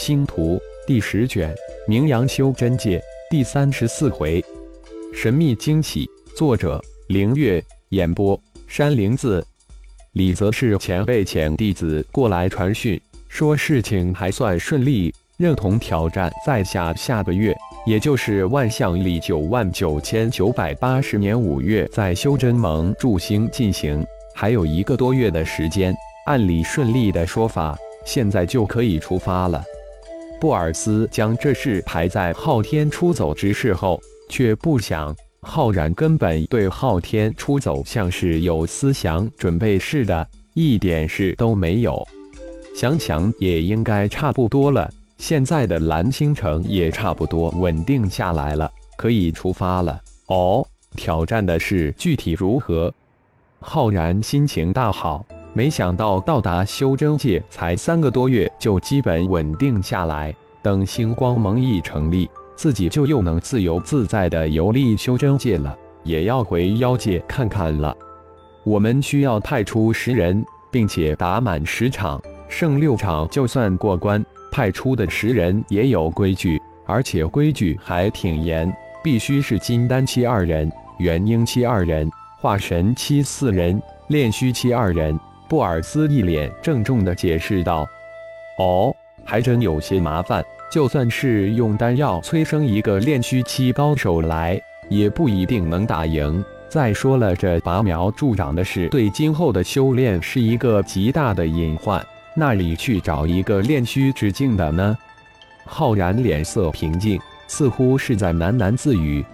星图第十卷，名扬修真界第三十四回，神秘惊喜。作者：凌月，演播：山灵子。李泽是前辈遣弟子过来传讯，说事情还算顺利，认同挑战在下下个月，也就是万象里九万九千九百八十年五月，在修真盟驻星进行，还有一个多月的时间。按理顺利的说法，现在就可以出发了。布尔斯将这事排在昊天出走之事后，却不想浩然根本对昊天出走像是有思想准备似的，一点事都没有。想想也应该差不多了，现在的蓝星城也差不多稳定下来了，可以出发了。哦，挑战的事具体如何？浩然心情大好。没想到到达修真界才三个多月，就基本稳定下来。等星光盟一成立，自己就又能自由自在的游历修真界了，也要回妖界看看了。我们需要派出十人，并且打满十场，胜六场就算过关。派出的十人也有规矩，而且规矩还挺严，必须是金丹期二人，元婴期二人，化神期四人，炼虚期二人。布尔斯一脸郑重地解释道：“哦，还真有些麻烦。就算是用丹药催生一个炼虚期高手来，也不一定能打赢。再说了，这拔苗助长的事，对今后的修炼是一个极大的隐患。那里去找一个炼虚之境的呢？”浩然脸色平静，似乎是在喃喃自语：“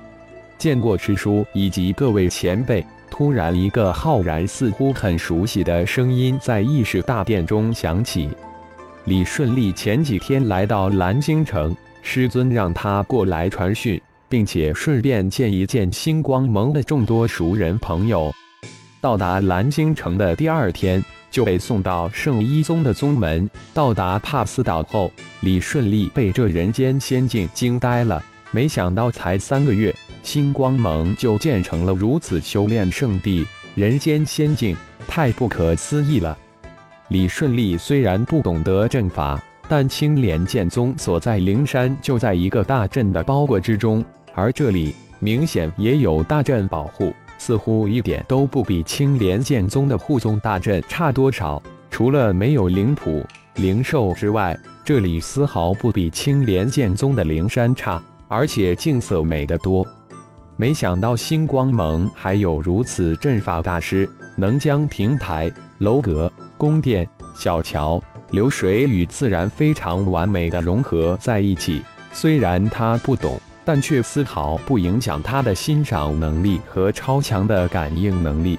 见过师叔以及各位前辈。”突然，一个浩然似乎很熟悉的声音在议事大殿中响起。李顺利前几天来到蓝星城，师尊让他过来传讯，并且顺便见一见星光盟的众多熟人朋友。到达蓝星城的第二天，就被送到圣一宗的宗门。到达帕斯岛后，李顺利被这人间仙境惊呆了，没想到才三个月。星光盟就建成了如此修炼圣地，人间仙境，太不可思议了。李顺利虽然不懂得阵法，但青莲剑宗所在灵山就在一个大阵的包裹之中，而这里明显也有大阵保护，似乎一点都不比青莲剑宗的护宗大阵差多少。除了没有灵谱、灵兽之外，这里丝毫不比青莲剑宗的灵山差，而且景色美得多。没想到星光盟还有如此阵法大师，能将平台、楼阁、宫殿、小桥、流水与自然非常完美的融合在一起。虽然他不懂，但却丝毫不影响他的欣赏能力和超强的感应能力。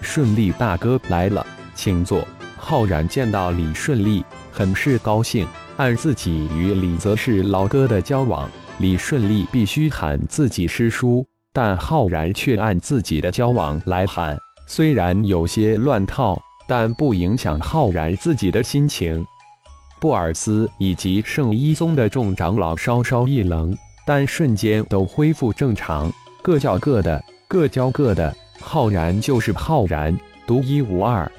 顺利大哥来了，请坐。浩然见到李顺利，很是高兴。按自己与李泽是老哥的交往。李顺利必须喊自己师叔，但浩然却按自己的交往来喊。虽然有些乱套，但不影响浩然自己的心情。布尔斯以及圣一宗的众长老稍稍一愣，但瞬间都恢复正常，各叫各的，各教各的。浩然就是浩然，独一无二。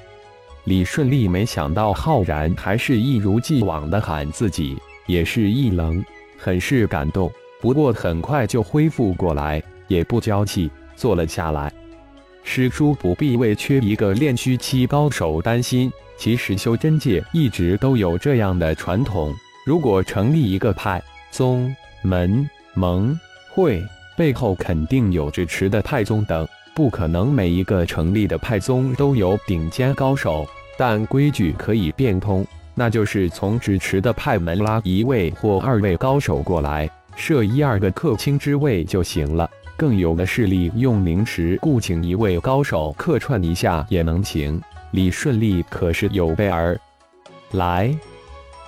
李顺利没想到浩然还是一如既往的喊自己，也是一愣。很是感动，不过很快就恢复过来，也不娇气，坐了下来。师叔不必为缺一个炼虚期高手担心。其实修真界一直都有这样的传统：如果成立一个派、宗、门、盟、会，背后肯定有支持的派宗等，不可能每一个成立的派宗都有顶尖高手，但规矩可以变通。那就是从支持的派门拉一位或二位高手过来，设一二个客卿之位就行了。更有的势力用灵石雇请一位高手客串一下也能行。李顺利可是有备而来，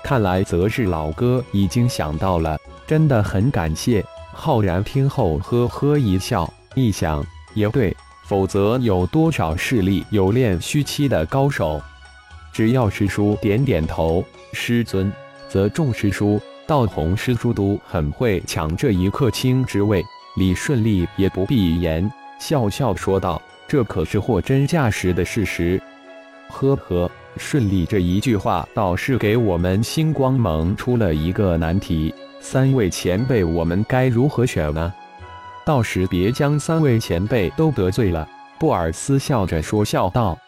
看来则是老哥已经想到了，真的很感谢。浩然听后呵呵一笑，一想也对，否则有多少势力有练虚期的高手？只要师叔点点头，师尊则众师叔、道红师叔都很会抢这一客卿之位。李顺利也不必言，笑笑说道：“这可是货真价实的事实。”呵呵，顺利这一句话倒是给我们星光盟出了一个难题：三位前辈，我们该如何选呢？到时别将三位前辈都得罪了。布尔斯笑着说笑道：“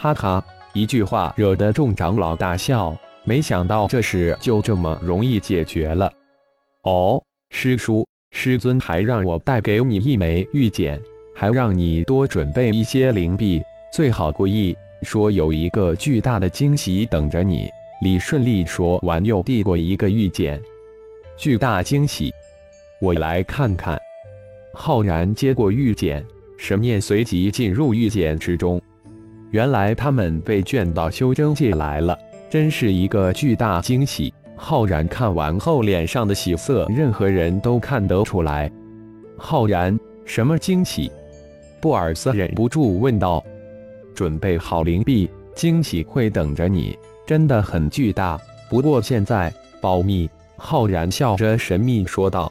哈哈，一句话惹得众长老大笑。没想到这事就这么容易解决了。哦，师叔，师尊还让我带给你一枚玉简，还让你多准备一些灵币，最好故意说有一个巨大的惊喜等着你。”李顺利说完，又递过一个玉简。巨大惊喜，我来看看。浩然接过玉简，神念随即进入玉简之中。原来他们被卷到修真界来了，真是一个巨大惊喜。浩然看完后，脸上的喜色，任何人都看得出来。浩然，什么惊喜？布尔斯忍不住问道。准备好灵币，惊喜会等着你，真的很巨大。不过现在保密。浩然笑着神秘说道。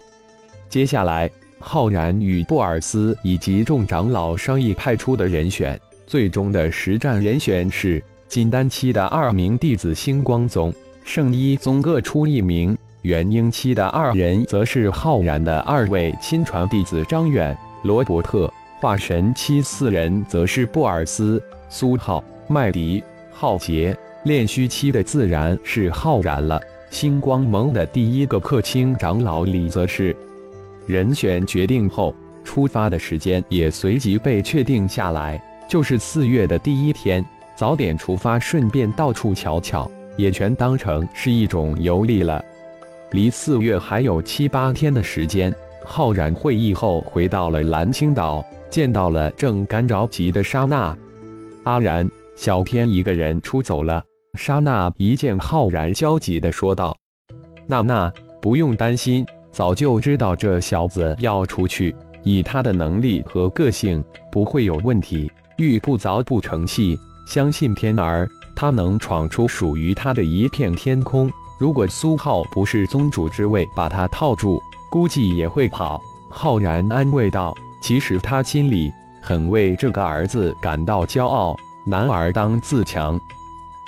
接下来。浩然与布尔斯以及众长老商议派出的人选，最终的实战人选是金丹期的二名弟子星光宗、圣一宗各出一名，元婴期的二人则是浩然的二位亲传弟子张远、罗伯特；化神期四人则是布尔斯、苏浩、麦迪、浩杰；炼虚期的自然是浩然了。星光盟的第一个客卿长老李则是。人选决定后，出发的时间也随即被确定下来，就是四月的第一天，早点出发，顺便到处瞧瞧，也全当成是一种游历了。离四月还有七八天的时间，浩然会议后回到了蓝青岛，见到了正干着急的莎娜。阿然，小天一个人出走了。莎娜一见浩然，焦急地说道：“娜娜，不用担心。”早就知道这小子要出去，以他的能力和个性，不会有问题。玉不凿不成器，相信天儿，他能闯出属于他的一片天空。如果苏浩不是宗主之位把他套住，估计也会跑。浩然安慰道：“其实他心里很为这个儿子感到骄傲，男儿当自强。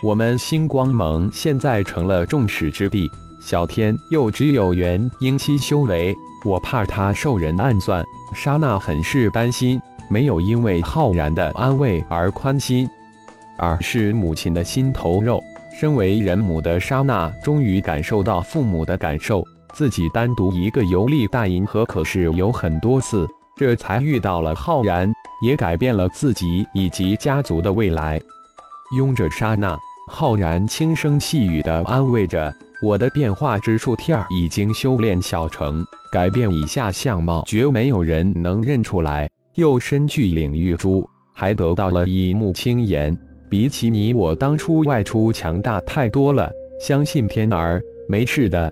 我们星光盟现在成了众矢之的。”小天又只有元婴期修为，我怕他受人暗算。莎娜很是担心，没有因为浩然的安慰而宽心，而是母亲的心头肉。身为人母的莎娜，终于感受到父母的感受。自己单独一个游历大银河，可是有很多次，这才遇到了浩然，也改变了自己以及家族的未来。拥着莎娜，浩然轻声细语地安慰着。我的变化之术天儿已经修炼小成，改变以下相貌，绝没有人能认出来。又身具领域珠，还得到了一目青言，比起你我当初外出强大太多了。相信天儿没事的。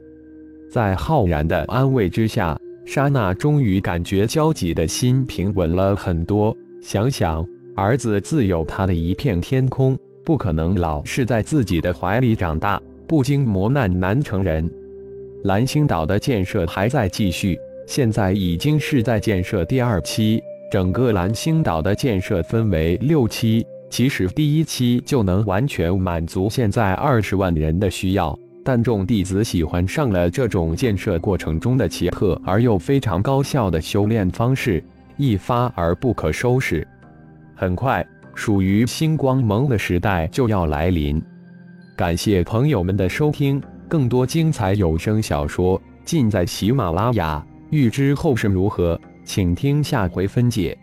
在浩然的安慰之下，莎娜终于感觉焦急的心平稳了很多。想想儿子自有他的一片天空，不可能老是在自己的怀里长大。不经磨难难成人。蓝星岛的建设还在继续，现在已经是在建设第二期。整个蓝星岛的建设分为六期，其实第一期就能完全满足现在二十万人的需要。但众弟子喜欢上了这种建设过程中的奇特而又非常高效的修炼方式，一发而不可收拾。很快，属于星光盟的时代就要来临。感谢朋友们的收听，更多精彩有声小说尽在喜马拉雅。欲知后事如何，请听下回分解。